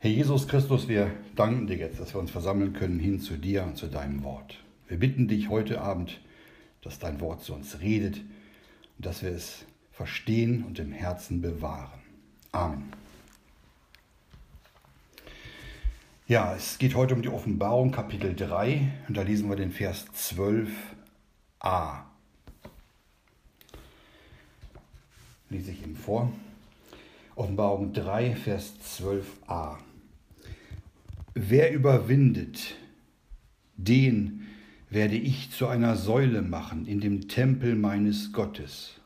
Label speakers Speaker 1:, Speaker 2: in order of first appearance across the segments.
Speaker 1: Herr Jesus Christus, wir danken dir jetzt, dass wir uns versammeln können hin zu dir und zu deinem Wort. Wir bitten dich heute Abend, dass dein Wort zu uns redet und dass wir es verstehen und im Herzen bewahren. Amen. Ja, es geht heute um die Offenbarung Kapitel 3 und da lesen wir den Vers 12a. Lese ich ihm vor. Offenbarung 3, Vers 12a. Wer überwindet, den werde ich zu einer Säule machen in dem Tempel meines Gottes,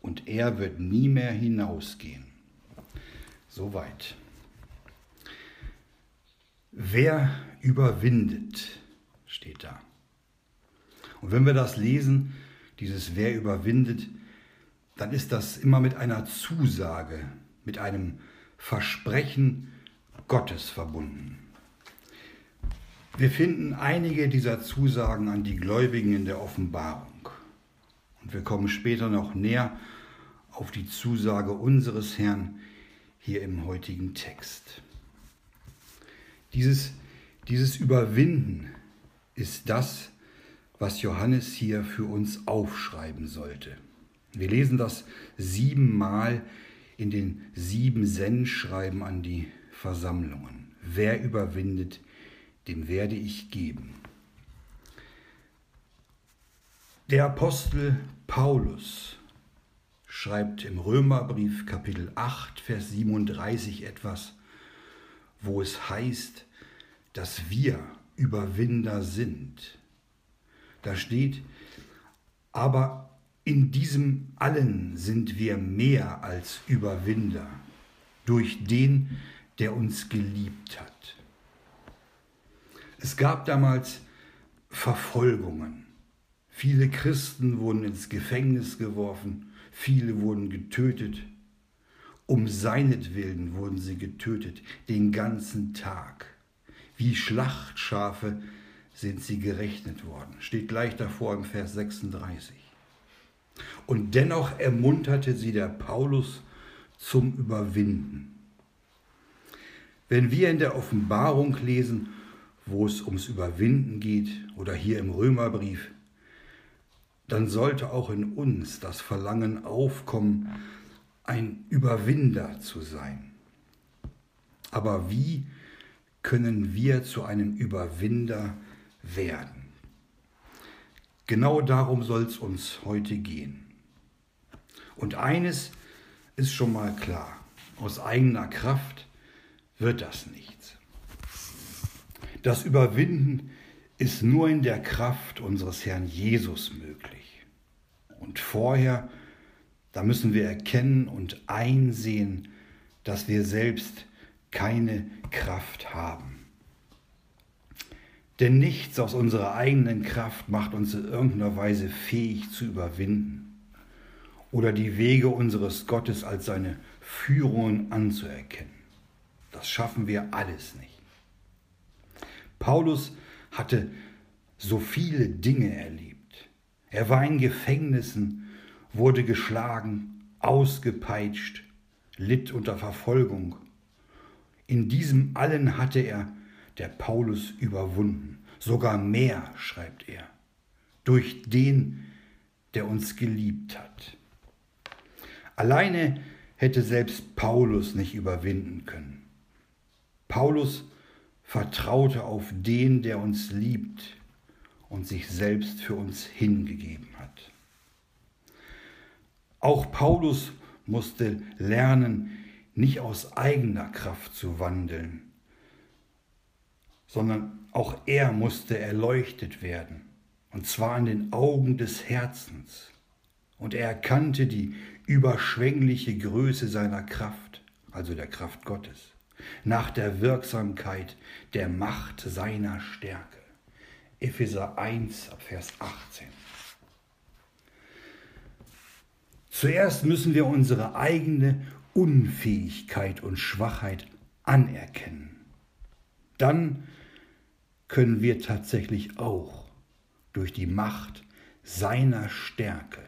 Speaker 1: und er wird nie mehr hinausgehen. Soweit. Wer überwindet, steht da. Und wenn wir das lesen, dieses Wer überwindet, dann ist das immer mit einer Zusage, mit einem Versprechen Gottes verbunden. Wir finden einige dieser Zusagen an die Gläubigen in der Offenbarung. Und wir kommen später noch näher auf die Zusage unseres Herrn hier im heutigen Text. Dieses, dieses Überwinden ist das, was Johannes hier für uns aufschreiben sollte. Wir lesen das siebenmal in den sieben Sendschreiben an die Versammlungen. Wer überwindet, dem werde ich geben. Der Apostel Paulus schreibt im Römerbrief Kapitel 8, Vers 37 etwas, wo es heißt, dass wir Überwinder sind. Da steht, aber in diesem allen sind wir mehr als Überwinder durch den, der uns geliebt hat. Es gab damals Verfolgungen. Viele Christen wurden ins Gefängnis geworfen, viele wurden getötet. Um seinetwillen wurden sie getötet, den ganzen Tag. Wie Schlachtschafe sind sie gerechnet worden. Steht gleich davor im Vers 36. Und dennoch ermunterte sie der Paulus zum Überwinden. Wenn wir in der Offenbarung lesen, wo es ums Überwinden geht oder hier im Römerbrief, dann sollte auch in uns das Verlangen aufkommen, ein Überwinder zu sein. Aber wie können wir zu einem Überwinder werden? Genau darum soll es uns heute gehen. Und eines ist schon mal klar, aus eigener Kraft wird das nichts. Das Überwinden ist nur in der Kraft unseres Herrn Jesus möglich. Und vorher, da müssen wir erkennen und einsehen, dass wir selbst keine Kraft haben. Denn nichts aus unserer eigenen Kraft macht uns in irgendeiner Weise fähig zu überwinden oder die Wege unseres Gottes als seine Führungen anzuerkennen. Das schaffen wir alles nicht. Paulus hatte so viele Dinge erlebt. Er war in Gefängnissen, wurde geschlagen, ausgepeitscht, litt unter Verfolgung. In diesem allen hatte er, der Paulus, überwunden. Sogar mehr, schreibt er, durch den, der uns geliebt hat. Alleine hätte selbst Paulus nicht überwinden können. Paulus vertraute auf den, der uns liebt und sich selbst für uns hingegeben hat. Auch Paulus musste lernen, nicht aus eigener Kraft zu wandeln, sondern auch er musste erleuchtet werden, und zwar an den Augen des Herzens. Und er erkannte die überschwängliche Größe seiner Kraft, also der Kraft Gottes nach der Wirksamkeit der Macht seiner Stärke. Epheser 1, Vers 18. Zuerst müssen wir unsere eigene Unfähigkeit und Schwachheit anerkennen. Dann können wir tatsächlich auch durch die Macht seiner Stärke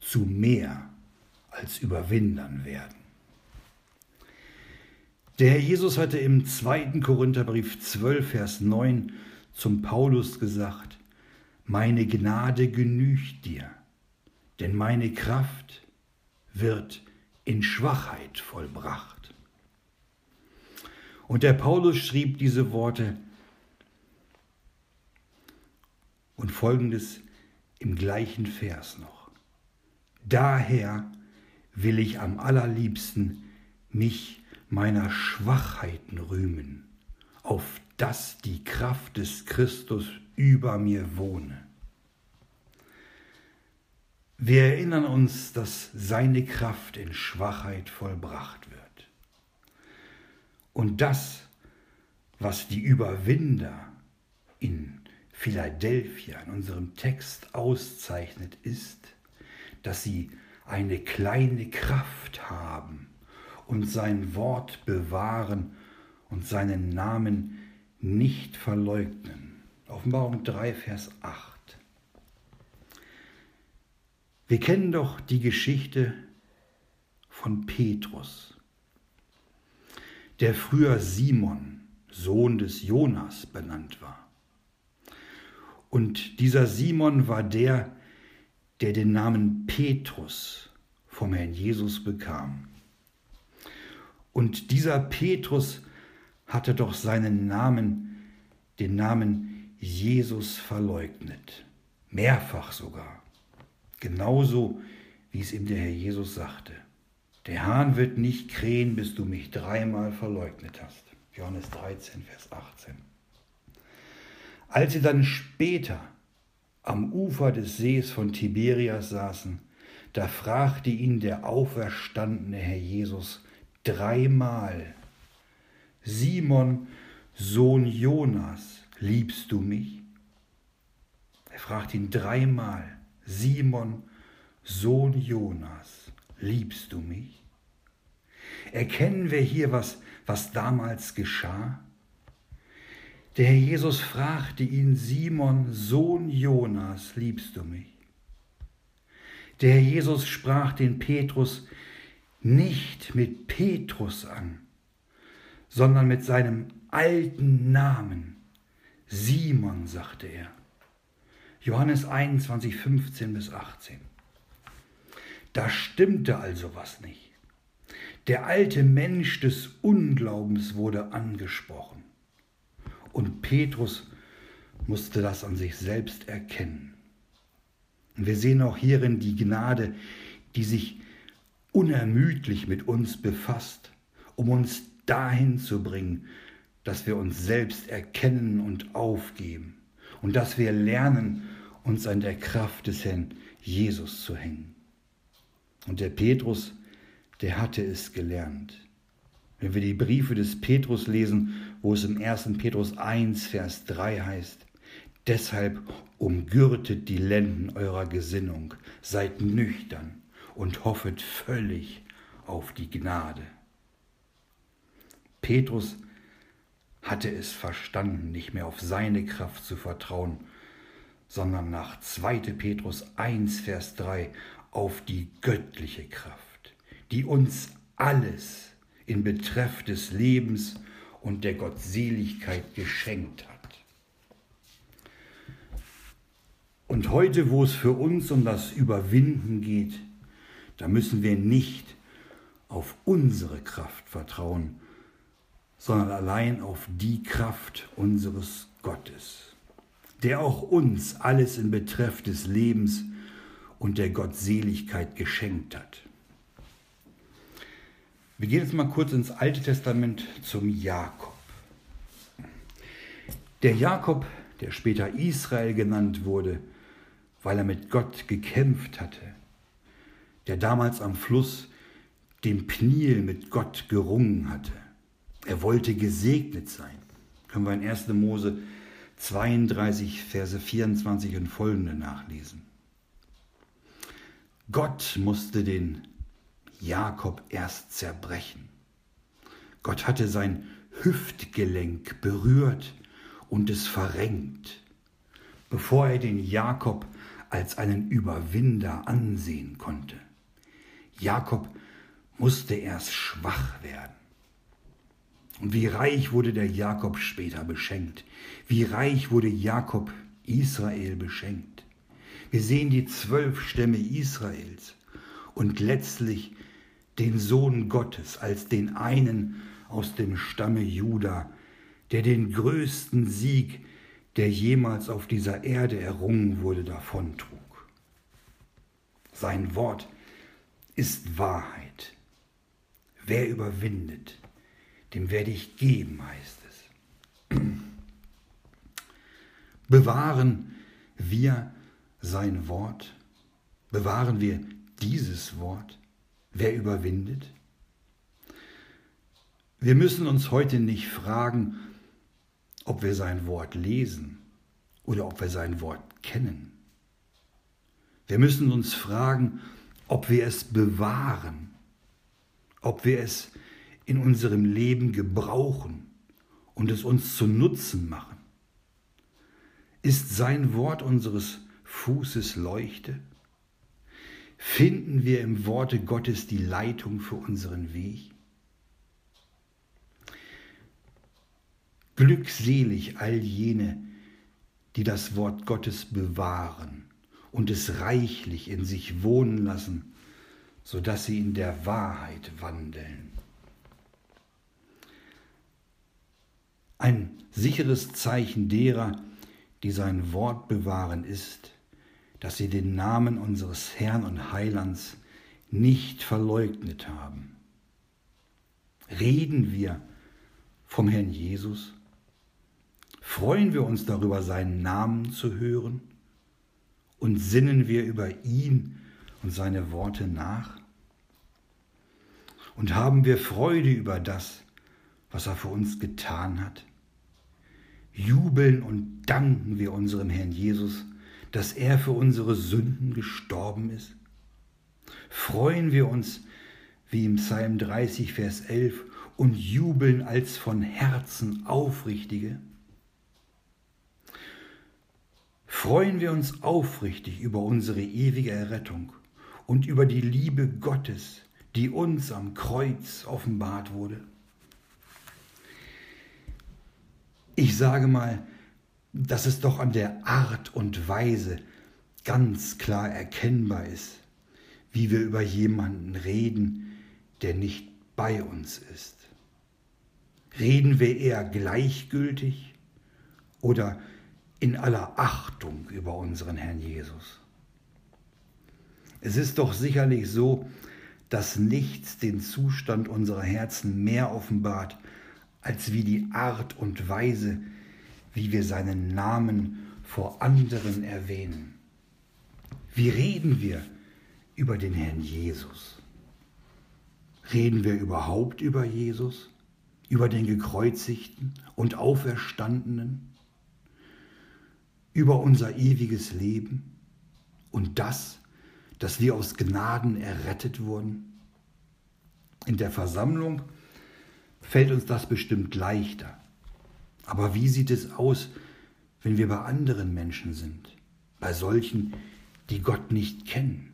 Speaker 1: zu mehr als Überwindern werden. Der Herr Jesus hatte im 2. Korintherbrief 12, Vers 9 zum Paulus gesagt, meine Gnade genügt dir, denn meine Kraft wird in Schwachheit vollbracht. Und der Paulus schrieb diese Worte und folgendes im gleichen Vers noch. Daher will ich am allerliebsten mich meiner Schwachheiten rühmen, auf dass die Kraft des Christus über mir wohne. Wir erinnern uns, dass seine Kraft in Schwachheit vollbracht wird. Und das, was die Überwinder in Philadelphia in unserem Text auszeichnet, ist, dass sie eine kleine Kraft haben und sein Wort bewahren und seinen Namen nicht verleugnen. Offenbarung 3, Vers 8. Wir kennen doch die Geschichte von Petrus, der früher Simon, Sohn des Jonas, benannt war. Und dieser Simon war der, der den Namen Petrus vom Herrn Jesus bekam. Und dieser Petrus hatte doch seinen Namen, den Namen Jesus verleugnet, mehrfach sogar. Genauso wie es ihm der Herr Jesus sagte. Der Hahn wird nicht krähen, bis du mich dreimal verleugnet hast. Johannes 13, Vers 18. Als sie dann später am Ufer des Sees von Tiberias saßen, da fragte ihn der auferstandene Herr Jesus dreimal, Simon, Sohn Jonas, liebst du mich? Er fragte ihn dreimal, Simon, Sohn Jonas, liebst du mich? Erkennen wir hier, was, was damals geschah? Der Herr Jesus fragte ihn, Simon, Sohn Jonas, liebst du mich? Der Herr Jesus sprach den Petrus nicht mit Petrus an, sondern mit seinem alten Namen. Simon, sagte er. Johannes 21, 15 bis 18. Da stimmte also was nicht. Der alte Mensch des Unglaubens wurde angesprochen. Und Petrus musste das an sich selbst erkennen. Und wir sehen auch hierin die Gnade, die sich unermüdlich mit uns befasst, um uns dahin zu bringen, dass wir uns selbst erkennen und aufgeben und dass wir lernen, uns an der Kraft des Herrn Jesus zu hängen. Und der Petrus, der hatte es gelernt. Wenn wir die Briefe des Petrus lesen, wo es im 1. Petrus 1, Vers 3 heißt, deshalb umgürtet die Lenden eurer Gesinnung, seid nüchtern und hoffet völlig auf die Gnade. Petrus hatte es verstanden, nicht mehr auf seine Kraft zu vertrauen, sondern nach 2. Petrus 1, Vers 3 auf die göttliche Kraft, die uns alles in Betreff des Lebens und der Gottseligkeit geschenkt hat. Und heute, wo es für uns um das Überwinden geht, da müssen wir nicht auf unsere Kraft vertrauen, sondern allein auf die Kraft unseres Gottes, der auch uns alles in Betreff des Lebens und der Gottseligkeit geschenkt hat. Wir gehen jetzt mal kurz ins Alte Testament zum Jakob. Der Jakob, der später Israel genannt wurde, weil er mit Gott gekämpft hatte, der damals am Fluss dem Pniel mit Gott gerungen hatte. Er wollte gesegnet sein. Können wir in 1. Mose 32, Verse 24 und folgende nachlesen. Gott musste den Jakob erst zerbrechen. Gott hatte sein Hüftgelenk berührt und es verrenkt, bevor er den Jakob als einen Überwinder ansehen konnte. Jakob musste erst schwach werden. Und wie reich wurde der Jakob später beschenkt. Wie reich wurde Jakob Israel beschenkt. Wir sehen die zwölf Stämme Israels und letztlich den Sohn Gottes als den einen aus dem Stamme Juda, der den größten Sieg, der jemals auf dieser Erde errungen wurde, davontrug. Sein Wort ist Wahrheit. Wer überwindet, dem werde ich geben, heißt es. Bewahren wir sein Wort? Bewahren wir dieses Wort? Wer überwindet? Wir müssen uns heute nicht fragen, ob wir sein Wort lesen oder ob wir sein Wort kennen. Wir müssen uns fragen, ob wir es bewahren, ob wir es in unserem Leben gebrauchen und es uns zu Nutzen machen. Ist sein Wort unseres Fußes Leuchte? Finden wir im Worte Gottes die Leitung für unseren Weg? Glückselig all jene, die das Wort Gottes bewahren und es reichlich in sich wohnen lassen, so dass sie in der Wahrheit wandeln. Ein sicheres Zeichen derer, die sein Wort bewahren, ist, dass sie den Namen unseres Herrn und Heilands nicht verleugnet haben. Reden wir vom Herrn Jesus? Freuen wir uns darüber, seinen Namen zu hören? Und sinnen wir über ihn und seine Worte nach? Und haben wir Freude über das, was er für uns getan hat? Jubeln und danken wir unserem Herrn Jesus, dass er für unsere Sünden gestorben ist? Freuen wir uns, wie im Psalm 30, Vers 11, und jubeln als von Herzen Aufrichtige? Freuen wir uns aufrichtig über unsere ewige Errettung und über die Liebe Gottes, die uns am Kreuz offenbart wurde. Ich sage mal, dass es doch an der Art und Weise ganz klar erkennbar ist, wie wir über jemanden reden, der nicht bei uns ist. Reden wir eher gleichgültig oder in aller Achtung über unseren Herrn Jesus. Es ist doch sicherlich so, dass nichts den Zustand unserer Herzen mehr offenbart, als wie die Art und Weise, wie wir seinen Namen vor anderen erwähnen. Wie reden wir über den Herrn Jesus? Reden wir überhaupt über Jesus, über den gekreuzigten und auferstandenen? Über unser ewiges Leben und das, dass wir aus Gnaden errettet wurden? In der Versammlung fällt uns das bestimmt leichter. Aber wie sieht es aus, wenn wir bei anderen Menschen sind, bei solchen, die Gott nicht kennen?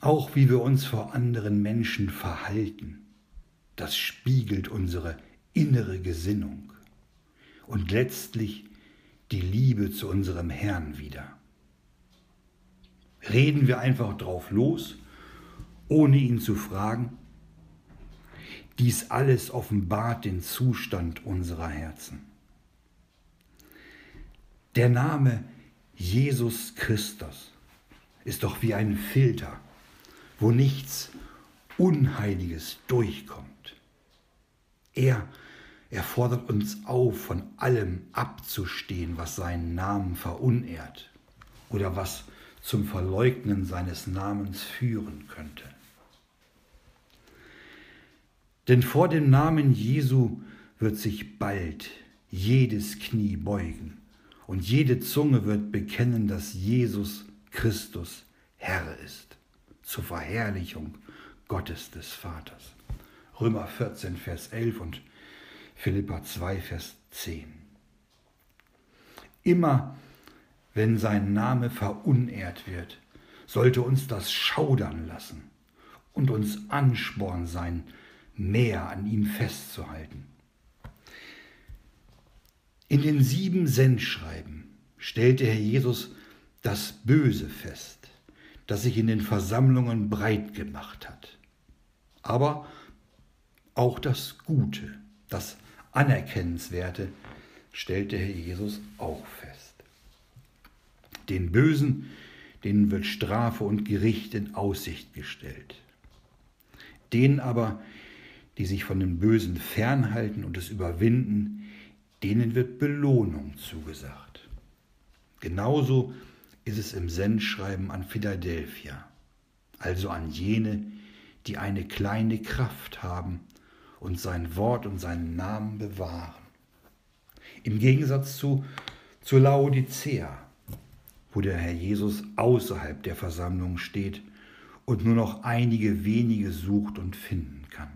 Speaker 1: Auch wie wir uns vor anderen Menschen verhalten, das spiegelt unsere innere Gesinnung und letztlich die Liebe zu unserem Herrn wieder. Reden wir einfach drauf los, ohne ihn zu fragen? Dies alles offenbart den Zustand unserer Herzen. Der Name Jesus Christus ist doch wie ein Filter, wo nichts Unheiliges durchkommt. Er er fordert uns auf, von allem abzustehen, was seinen Namen verunehrt oder was zum Verleugnen seines Namens führen könnte. Denn vor dem Namen Jesu wird sich bald jedes Knie beugen und jede Zunge wird bekennen, dass Jesus Christus Herr ist, zur Verherrlichung Gottes des Vaters. Römer 14, Vers 11 und Philippa 2, Vers 10. Immer wenn sein Name verunehrt wird, sollte uns das schaudern lassen und uns Ansporn sein, mehr an ihm festzuhalten. In den sieben Sendschreiben stellte Herr Jesus das Böse fest, das sich in den Versammlungen breit gemacht hat. Aber auch das Gute, das Anerkennenswerte stellte Herr Jesus auch fest. Den Bösen, denen wird Strafe und Gericht in Aussicht gestellt. Denen aber, die sich von dem Bösen fernhalten und es überwinden, denen wird Belohnung zugesagt. Genauso ist es im Sendschreiben an Philadelphia, also an jene, die eine kleine Kraft haben und sein Wort und seinen Namen bewahren. Im Gegensatz zu, zu Laodicea, wo der Herr Jesus außerhalb der Versammlung steht und nur noch einige wenige sucht und finden kann.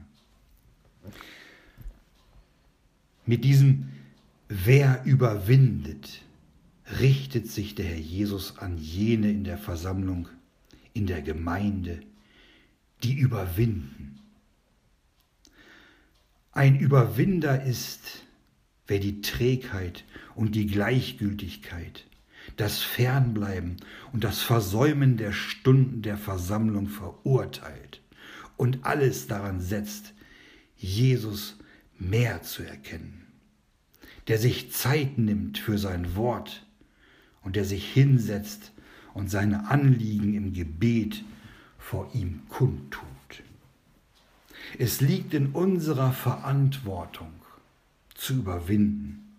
Speaker 1: Mit diesem Wer überwindet, richtet sich der Herr Jesus an jene in der Versammlung, in der Gemeinde, die überwinden. Ein Überwinder ist, wer die Trägheit und die Gleichgültigkeit, das Fernbleiben und das Versäumen der Stunden der Versammlung verurteilt und alles daran setzt, Jesus mehr zu erkennen der sich Zeit nimmt für sein Wort und der sich hinsetzt und seine Anliegen im Gebet vor ihm kundtut. Es liegt in unserer Verantwortung zu überwinden.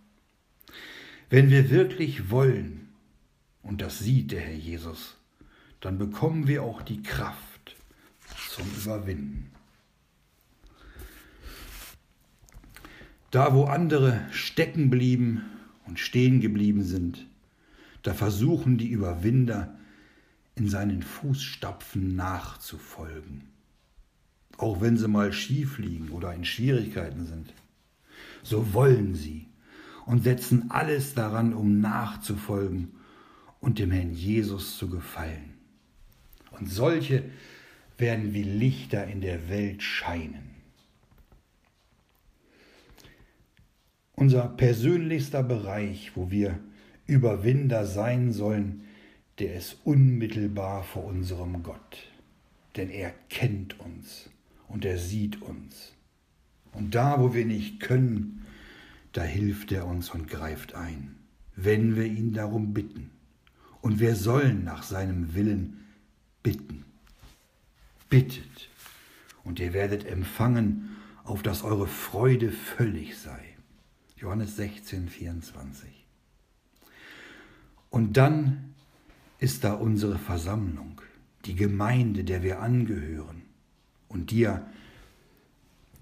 Speaker 1: Wenn wir wirklich wollen, und das sieht der Herr Jesus, dann bekommen wir auch die Kraft zum Überwinden. Da, wo andere stecken blieben und stehen geblieben sind, da versuchen die Überwinder in seinen Fußstapfen nachzufolgen, auch wenn sie mal schief liegen oder in Schwierigkeiten sind. So wollen sie und setzen alles daran, um nachzufolgen und dem Herrn Jesus zu gefallen. Und solche werden wie Lichter in der Welt scheinen. unser persönlichster Bereich, wo wir Überwinder sein sollen, der ist unmittelbar vor unserem Gott. Denn er kennt uns und er sieht uns. Und da, wo wir nicht können, da hilft er uns und greift ein, wenn wir ihn darum bitten. Und wir sollen nach seinem Willen bitten. Bittet, und ihr werdet empfangen, auf dass eure Freude völlig sei. Johannes 16, 24. Und dann ist da unsere Versammlung, die Gemeinde, der wir angehören und die ja,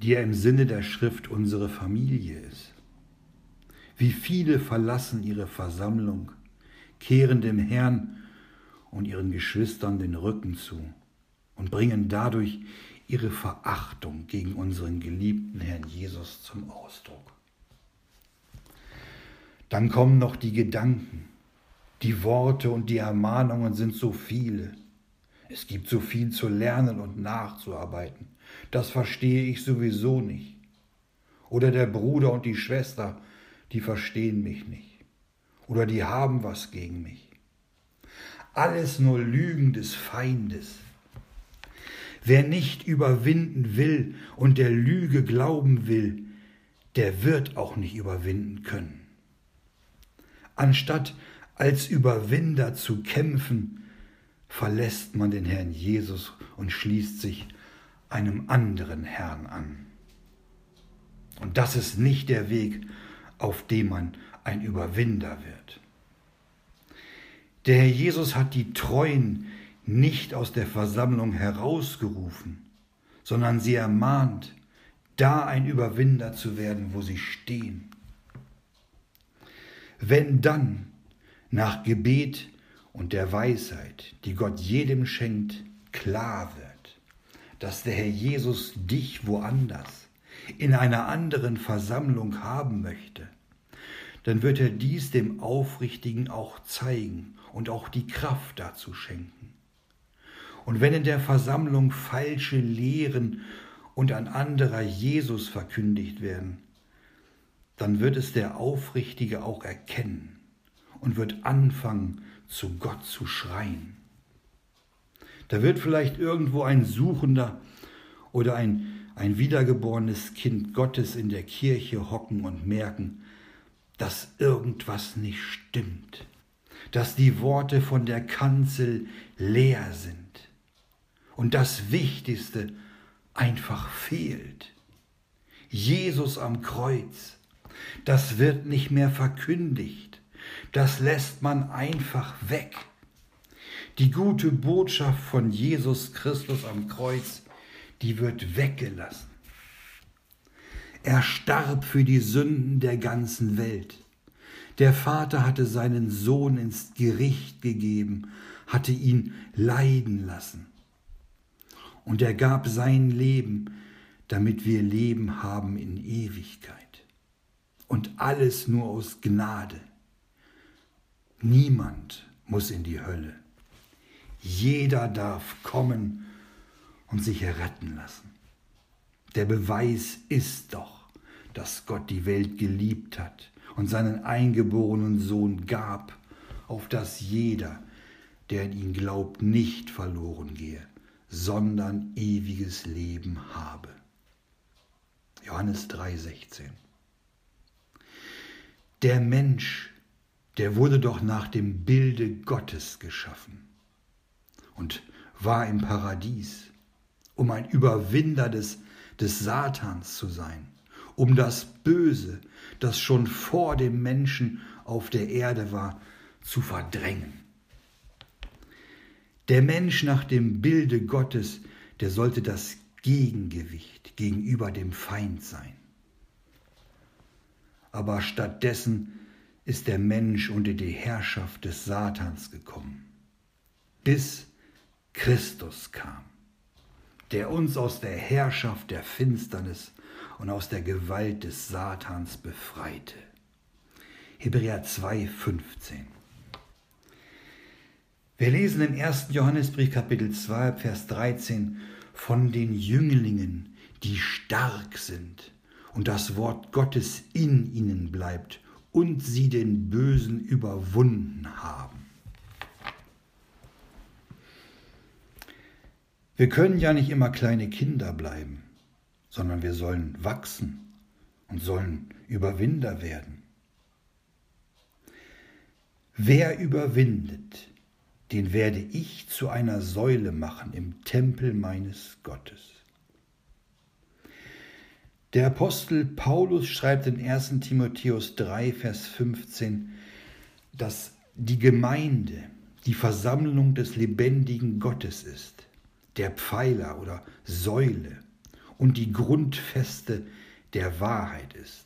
Speaker 1: die ja im Sinne der Schrift unsere Familie ist. Wie viele verlassen ihre Versammlung, kehren dem Herrn und ihren Geschwistern den Rücken zu und bringen dadurch ihre Verachtung gegen unseren geliebten Herrn Jesus zum Ausdruck. Dann kommen noch die Gedanken. Die Worte und die Ermahnungen sind so viele. Es gibt so viel zu lernen und nachzuarbeiten. Das verstehe ich sowieso nicht. Oder der Bruder und die Schwester, die verstehen mich nicht. Oder die haben was gegen mich. Alles nur Lügen des Feindes. Wer nicht überwinden will und der Lüge glauben will, der wird auch nicht überwinden können. Anstatt als Überwinder zu kämpfen, verlässt man den Herrn Jesus und schließt sich einem anderen Herrn an. Und das ist nicht der Weg, auf dem man ein Überwinder wird. Der Herr Jesus hat die Treuen nicht aus der Versammlung herausgerufen, sondern sie ermahnt, da ein Überwinder zu werden, wo sie stehen. Wenn dann nach Gebet und der Weisheit, die Gott jedem schenkt, klar wird, dass der Herr Jesus dich woanders, in einer anderen Versammlung haben möchte, dann wird er dies dem Aufrichtigen auch zeigen und auch die Kraft dazu schenken. Und wenn in der Versammlung falsche Lehren und ein anderer Jesus verkündigt werden, dann wird es der Aufrichtige auch erkennen und wird anfangen, zu Gott zu schreien. Da wird vielleicht irgendwo ein Suchender oder ein, ein wiedergeborenes Kind Gottes in der Kirche hocken und merken, dass irgendwas nicht stimmt, dass die Worte von der Kanzel leer sind und das Wichtigste einfach fehlt. Jesus am Kreuz, das wird nicht mehr verkündigt, das lässt man einfach weg. Die gute Botschaft von Jesus Christus am Kreuz, die wird weggelassen. Er starb für die Sünden der ganzen Welt. Der Vater hatte seinen Sohn ins Gericht gegeben, hatte ihn leiden lassen. Und er gab sein Leben, damit wir Leben haben in Ewigkeit. Und alles nur aus Gnade. Niemand muss in die Hölle. Jeder darf kommen und sich erretten lassen. Der Beweis ist doch, dass Gott die Welt geliebt hat und seinen eingeborenen Sohn gab, auf dass jeder, der in ihn glaubt, nicht verloren gehe, sondern ewiges Leben habe. Johannes 3:16. Der Mensch, der wurde doch nach dem Bilde Gottes geschaffen und war im Paradies, um ein Überwinder des, des Satans zu sein, um das Böse, das schon vor dem Menschen auf der Erde war, zu verdrängen. Der Mensch nach dem Bilde Gottes, der sollte das Gegengewicht gegenüber dem Feind sein. Aber stattdessen ist der Mensch unter die Herrschaft des Satans gekommen, bis Christus kam, der uns aus der Herrschaft der Finsternis und aus der Gewalt des Satans befreite. Hebräer 2, 15. Wir lesen im 1. Johannesbrief Kapitel 2, Vers 13 von den Jünglingen, die stark sind und das Wort Gottes in ihnen bleibt und sie den Bösen überwunden haben. Wir können ja nicht immer kleine Kinder bleiben, sondern wir sollen wachsen und sollen Überwinder werden. Wer überwindet, den werde ich zu einer Säule machen im Tempel meines Gottes. Der Apostel Paulus schreibt in 1 Timotheus 3, Vers 15, dass die Gemeinde die Versammlung des lebendigen Gottes ist der Pfeiler oder Säule und die Grundfeste der Wahrheit ist.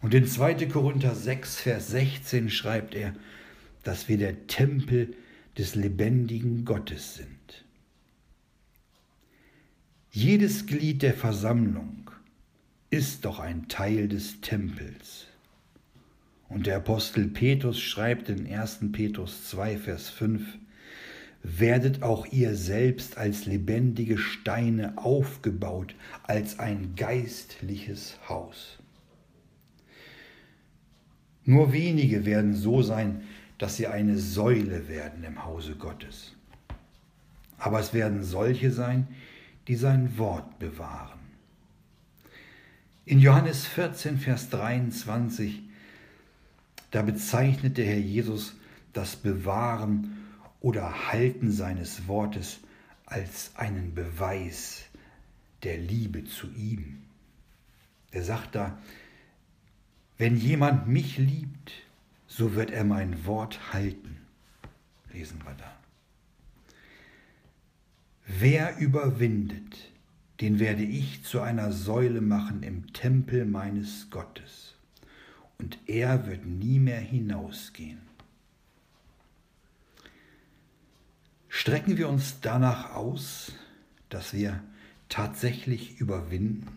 Speaker 1: Und in 2. Korinther 6, Vers 16 schreibt er, dass wir der Tempel des lebendigen Gottes sind. Jedes Glied der Versammlung ist doch ein Teil des Tempels. Und der Apostel Petrus schreibt in 1. Petrus 2, Vers 5, werdet auch ihr selbst als lebendige Steine aufgebaut, als ein geistliches Haus. Nur wenige werden so sein, dass sie eine Säule werden im Hause Gottes. Aber es werden solche sein, die sein Wort bewahren. In Johannes 14, Vers 23, da bezeichnet der Herr Jesus das Bewahren oder Halten seines Wortes als einen Beweis der Liebe zu ihm. Er sagt da, wenn jemand mich liebt, so wird er mein Wort halten. Lesen wir da. Wer überwindet, den werde ich zu einer Säule machen im Tempel meines Gottes, und er wird nie mehr hinausgehen. Strecken wir uns danach aus, dass wir tatsächlich überwinden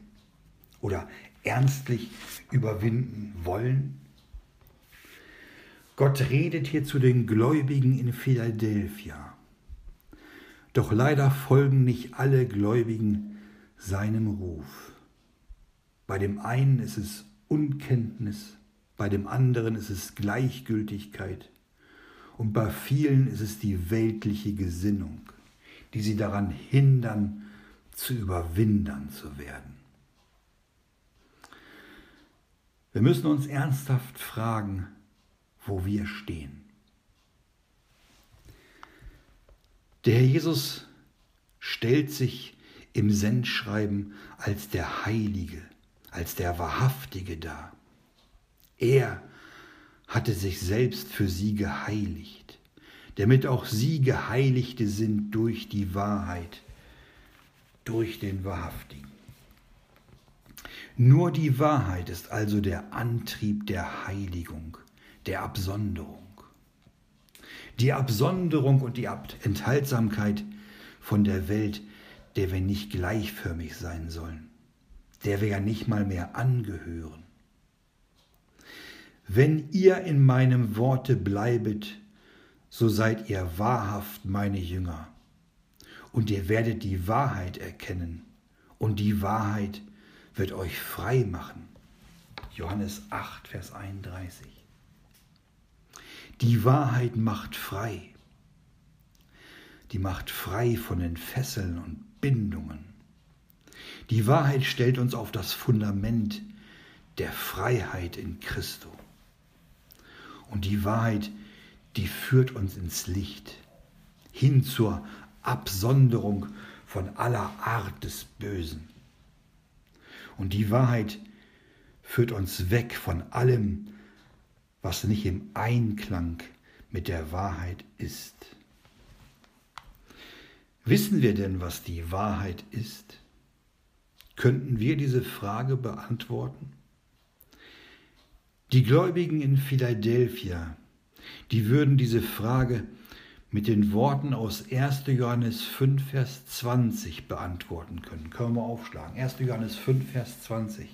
Speaker 1: oder ernstlich überwinden wollen? Gott redet hier zu den Gläubigen in Philadelphia. Doch leider folgen nicht alle Gläubigen seinem Ruf. Bei dem einen ist es Unkenntnis, bei dem anderen ist es Gleichgültigkeit und bei vielen ist es die weltliche Gesinnung, die sie daran hindern, zu überwindern zu werden. Wir müssen uns ernsthaft fragen, wo wir stehen. Der Herr Jesus stellt sich im Sendschreiben als der Heilige, als der Wahrhaftige dar. Er hatte sich selbst für sie geheiligt, damit auch sie Geheiligte sind durch die Wahrheit, durch den Wahrhaftigen. Nur die Wahrheit ist also der Antrieb der Heiligung, der Absonderung. Die Absonderung und die Enthaltsamkeit von der Welt, der wir nicht gleichförmig sein sollen, der wir ja nicht mal mehr angehören. Wenn ihr in meinem Worte bleibet, so seid ihr wahrhaft meine Jünger, und ihr werdet die Wahrheit erkennen, und die Wahrheit wird euch frei machen. Johannes 8, Vers 31. Die Wahrheit macht frei. Die macht frei von den Fesseln und Bindungen. Die Wahrheit stellt uns auf das Fundament der Freiheit in Christo. Und die Wahrheit, die führt uns ins Licht, hin zur Absonderung von aller Art des Bösen. Und die Wahrheit führt uns weg von allem, was nicht im Einklang mit der Wahrheit ist. Wissen wir denn, was die Wahrheit ist? Könnten wir diese Frage beantworten? Die Gläubigen in Philadelphia, die würden diese Frage mit den Worten aus 1. Johannes 5, Vers 20 beantworten können. Können wir aufschlagen. 1. Johannes 5, Vers 20.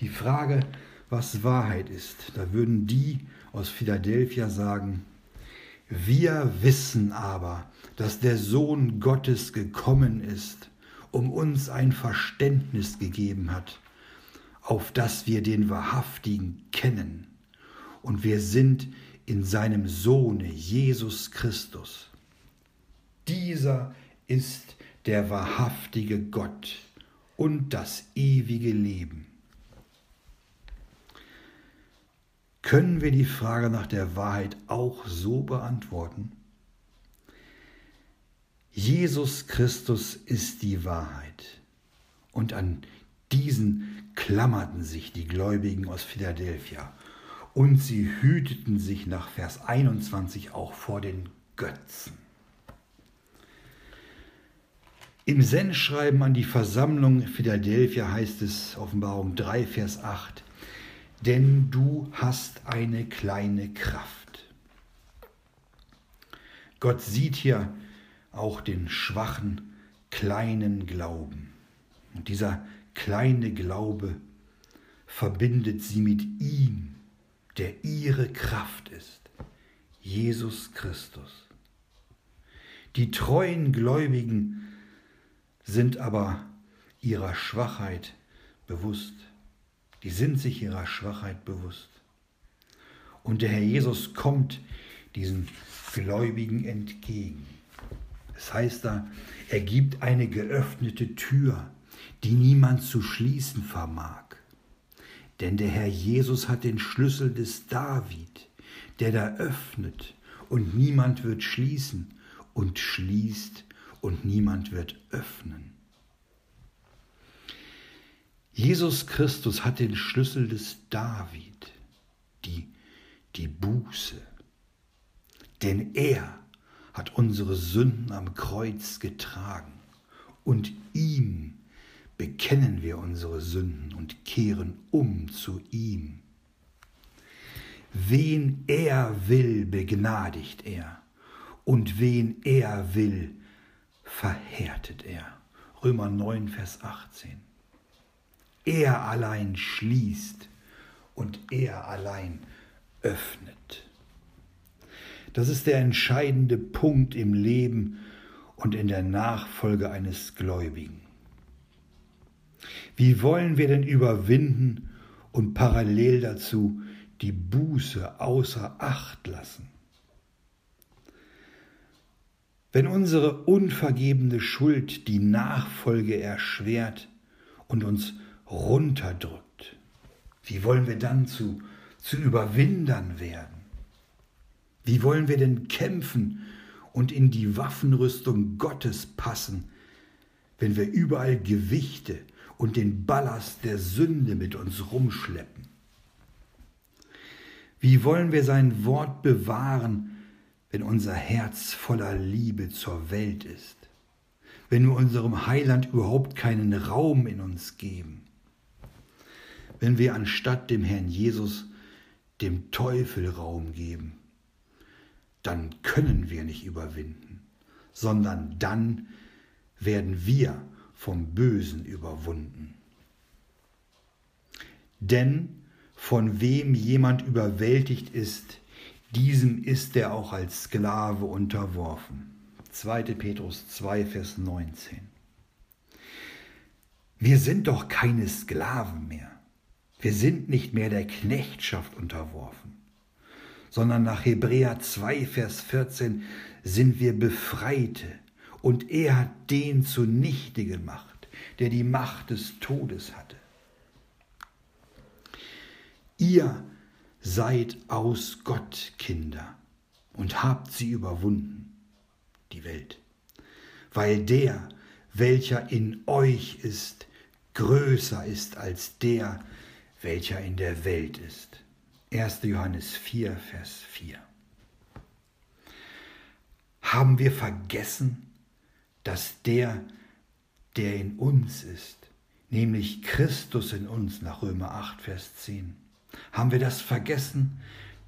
Speaker 1: Die Frage, was Wahrheit ist, da würden die aus Philadelphia sagen, wir wissen aber, dass der Sohn Gottes gekommen ist, um uns ein Verständnis gegeben hat, auf das wir den Wahrhaftigen kennen. Und wir sind in seinem Sohne Jesus Christus. Dieser ist der wahrhaftige Gott und das ewige Leben. Können wir die Frage nach der Wahrheit auch so beantworten? Jesus Christus ist die Wahrheit. Und an diesen klammerten sich die Gläubigen aus Philadelphia und sie hüteten sich nach Vers 21 auch vor den Götzen. Im Sendschreiben an die Versammlung Philadelphia heißt es, Offenbarung 3, Vers 8, denn du hast eine kleine Kraft. Gott sieht hier auch den schwachen, kleinen Glauben. Und dieser kleine Glaube verbindet sie mit ihm, der ihre Kraft ist, Jesus Christus. Die treuen Gläubigen sind aber ihrer Schwachheit bewusst. Die sind sich ihrer Schwachheit bewusst. Und der Herr Jesus kommt diesen Gläubigen entgegen. Es heißt da, er gibt eine geöffnete Tür, die niemand zu schließen vermag. Denn der Herr Jesus hat den Schlüssel des David, der da öffnet und niemand wird schließen und schließt und niemand wird öffnen. Jesus Christus hat den Schlüssel des David, die, die Buße. Denn er hat unsere Sünden am Kreuz getragen und ihm bekennen wir unsere Sünden und kehren um zu ihm. Wen er will, begnadigt er, und wen er will, verhärtet er. Römer 9, Vers 18. Er allein schließt und er allein öffnet. Das ist der entscheidende Punkt im Leben und in der Nachfolge eines Gläubigen. Wie wollen wir denn überwinden und parallel dazu die Buße außer Acht lassen? Wenn unsere unvergebene Schuld die Nachfolge erschwert und uns runterdrückt, wie wollen wir dann zu, zu Überwindern werden? Wie wollen wir denn kämpfen und in die Waffenrüstung Gottes passen, wenn wir überall Gewichte und den Ballast der Sünde mit uns rumschleppen? Wie wollen wir sein Wort bewahren, wenn unser Herz voller Liebe zur Welt ist, wenn wir unserem Heiland überhaupt keinen Raum in uns geben, wenn wir anstatt dem Herrn Jesus dem Teufel Raum geben, dann können wir nicht überwinden, sondern dann werden wir vom Bösen überwunden. Denn von wem jemand überwältigt ist, diesem ist er auch als Sklave unterworfen. 2. Petrus 2, Vers 19. Wir sind doch keine Sklaven mehr. Wir sind nicht mehr der Knechtschaft unterworfen, sondern nach Hebräer 2, Vers 14 sind wir Befreite und er hat den zunichte gemacht, der die Macht des Todes hatte. Ihr Seid aus Gott Kinder und habt sie überwunden, die Welt, weil der, welcher in euch ist, größer ist als der, welcher in der Welt ist. 1. Johannes 4, Vers 4. Haben wir vergessen, dass der, der in uns ist, nämlich Christus in uns nach Römer 8, Vers 10, haben wir das vergessen,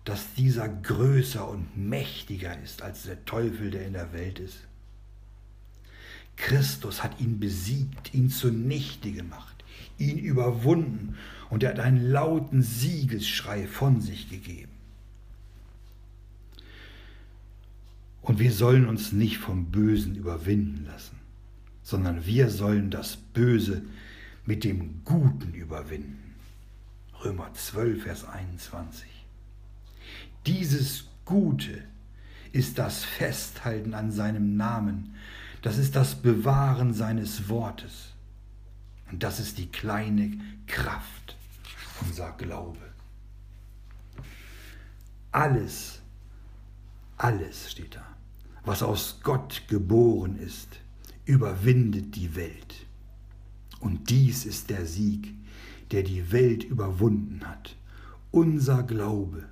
Speaker 1: dass dieser größer und mächtiger ist als der Teufel, der in der Welt ist? Christus hat ihn besiegt, ihn zunichte gemacht, ihn überwunden und er hat einen lauten Siegesschrei von sich gegeben. Und wir sollen uns nicht vom Bösen überwinden lassen, sondern wir sollen das Böse mit dem Guten überwinden. Römer 12, Vers 21. Dieses Gute ist das Festhalten an seinem Namen, das ist das Bewahren seines Wortes. Und das ist die kleine Kraft, unser Glaube. Alles, alles steht da, was aus Gott geboren ist, überwindet die Welt. Und dies ist der Sieg, der die Welt überwunden hat. Unser Glaube.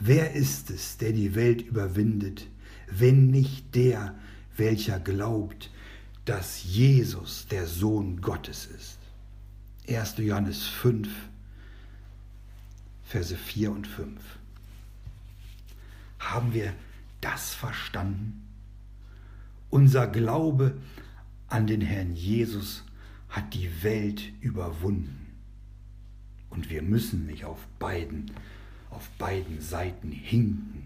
Speaker 1: Wer ist es, der die Welt überwindet, wenn nicht der, welcher glaubt, dass Jesus der Sohn Gottes ist? 1. Johannes 5, Verse 4 und 5. Haben wir das verstanden? Unser Glaube an den Herrn Jesus hat die Welt überwunden. Und wir müssen nicht auf beiden, auf beiden Seiten hinken.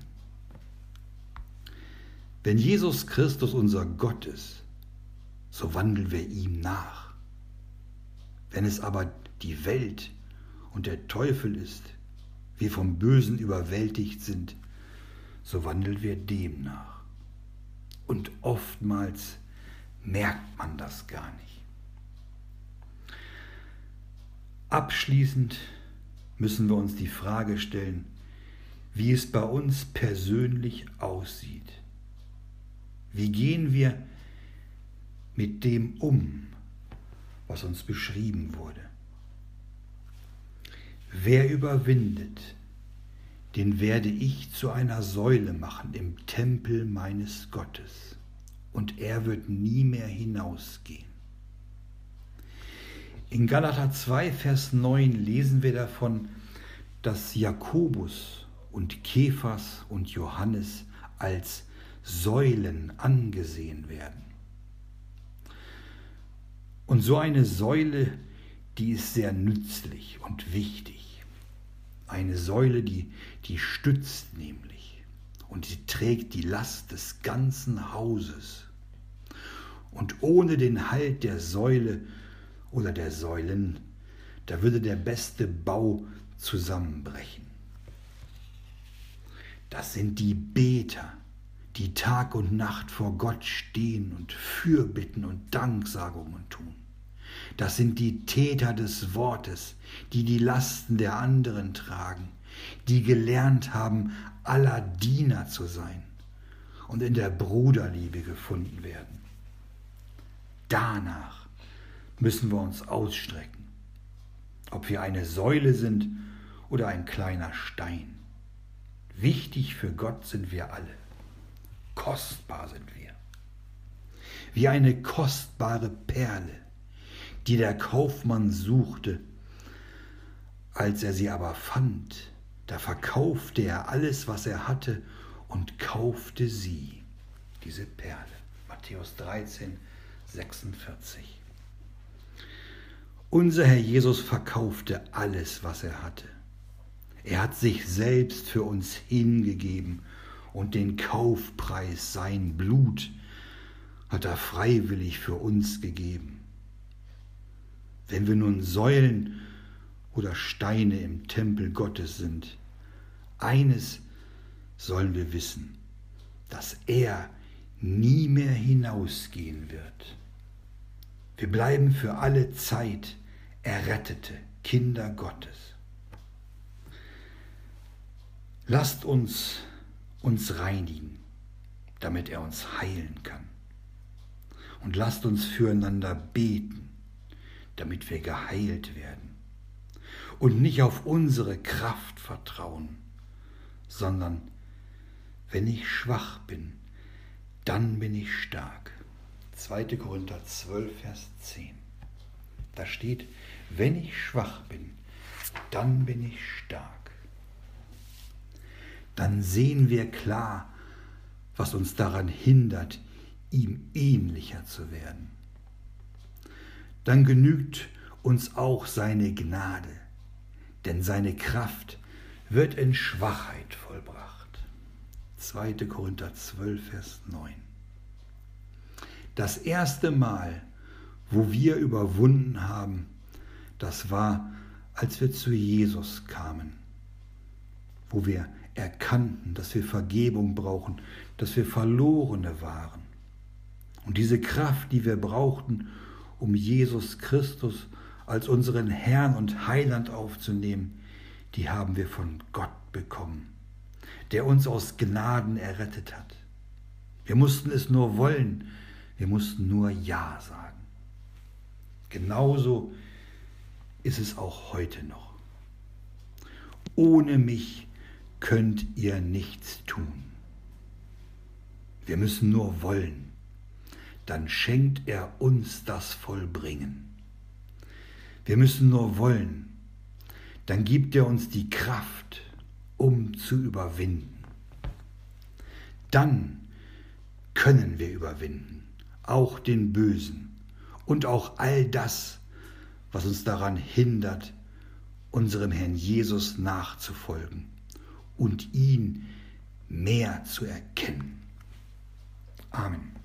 Speaker 1: Wenn Jesus Christus unser Gott ist, so wandeln wir ihm nach. Wenn es aber die Welt und der Teufel ist, wir vom Bösen überwältigt sind, so wandeln wir dem nach. Und oftmals merkt man das gar nicht. Abschließend müssen wir uns die Frage stellen, wie es bei uns persönlich aussieht. Wie gehen wir mit dem um, was uns beschrieben wurde? Wer überwindet, den werde ich zu einer Säule machen im Tempel meines Gottes, und er wird nie mehr hinausgehen. In Galater 2, Vers 9 lesen wir davon, dass Jakobus und Kephas und Johannes als Säulen angesehen werden. Und so eine Säule, die ist sehr nützlich und wichtig. Eine Säule, die, die stützt nämlich und sie trägt die Last des ganzen Hauses. Und ohne den Halt der Säule oder der Säulen, da würde der beste Bau zusammenbrechen. Das sind die Beter, die Tag und Nacht vor Gott stehen und Fürbitten und Danksagungen tun. Das sind die Täter des Wortes, die die Lasten der anderen tragen, die gelernt haben, aller Diener zu sein und in der Bruderliebe gefunden werden. Danach müssen wir uns ausstrecken, ob wir eine Säule sind oder ein kleiner Stein. Wichtig für Gott sind wir alle. Kostbar sind wir. Wie eine kostbare Perle, die der Kaufmann suchte. Als er sie aber fand, da verkaufte er alles, was er hatte, und kaufte sie, diese Perle. Matthäus 13, 46. Unser Herr Jesus verkaufte alles, was er hatte. Er hat sich selbst für uns hingegeben und den Kaufpreis, sein Blut, hat er freiwillig für uns gegeben. Wenn wir nun Säulen oder Steine im Tempel Gottes sind, eines sollen wir wissen, dass er nie mehr hinausgehen wird. Wir bleiben für alle Zeit errettete Kinder Gottes. Lasst uns uns reinigen, damit er uns heilen kann. Und lasst uns füreinander beten, damit wir geheilt werden. Und nicht auf unsere Kraft vertrauen, sondern wenn ich schwach bin, dann bin ich stark. 2. Korinther 12, Vers 10. Da steht, wenn ich schwach bin, dann bin ich stark. Dann sehen wir klar, was uns daran hindert, ihm ähnlicher zu werden. Dann genügt uns auch seine Gnade, denn seine Kraft wird in Schwachheit vollbracht. 2. Korinther 12, Vers 9. Das erste Mal, wo wir überwunden haben, das war, als wir zu Jesus kamen, wo wir erkannten, dass wir Vergebung brauchen, dass wir Verlorene waren. Und diese Kraft, die wir brauchten, um Jesus Christus als unseren Herrn und Heiland aufzunehmen, die haben wir von Gott bekommen der uns aus Gnaden errettet hat. Wir mussten es nur wollen, wir mussten nur Ja sagen. Genauso ist es auch heute noch. Ohne mich könnt ihr nichts tun. Wir müssen nur wollen, dann schenkt er uns das Vollbringen. Wir müssen nur wollen, dann gibt er uns die Kraft, um zu überwinden. Dann können wir überwinden, auch den Bösen und auch all das, was uns daran hindert, unserem Herrn Jesus nachzufolgen und ihn mehr zu erkennen. Amen.